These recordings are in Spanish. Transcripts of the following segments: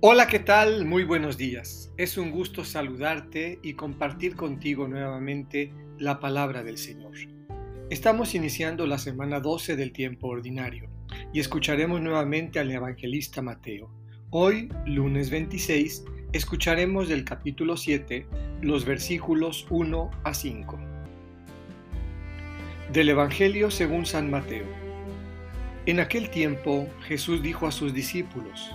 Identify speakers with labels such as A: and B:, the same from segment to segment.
A: Hola, ¿qué tal? Muy buenos días. Es un gusto saludarte y compartir contigo nuevamente la palabra del Señor. Estamos iniciando la semana 12 del tiempo ordinario y escucharemos nuevamente al evangelista Mateo. Hoy, lunes 26, escucharemos del capítulo 7 los versículos 1 a 5. Del Evangelio según San Mateo. En aquel tiempo Jesús dijo a sus discípulos,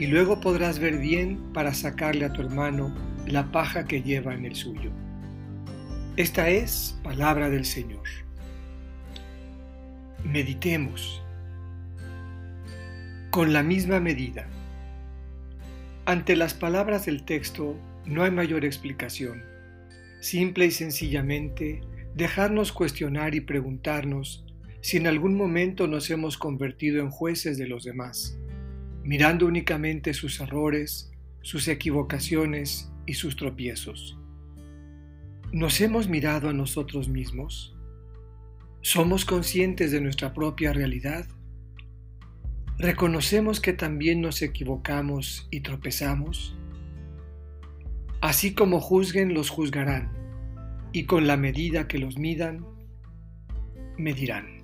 A: y luego podrás ver bien para sacarle a tu hermano la paja que lleva en el suyo. Esta es palabra del Señor. Meditemos con la misma medida. Ante las palabras del texto no hay mayor explicación. Simple y sencillamente dejarnos cuestionar y preguntarnos si en algún momento nos hemos convertido en jueces de los demás mirando únicamente sus errores, sus equivocaciones y sus tropiezos. ¿Nos hemos mirado a nosotros mismos? ¿Somos conscientes de nuestra propia realidad? ¿Reconocemos que también nos equivocamos y tropezamos? Así como juzguen, los juzgarán, y con la medida que los midan, medirán.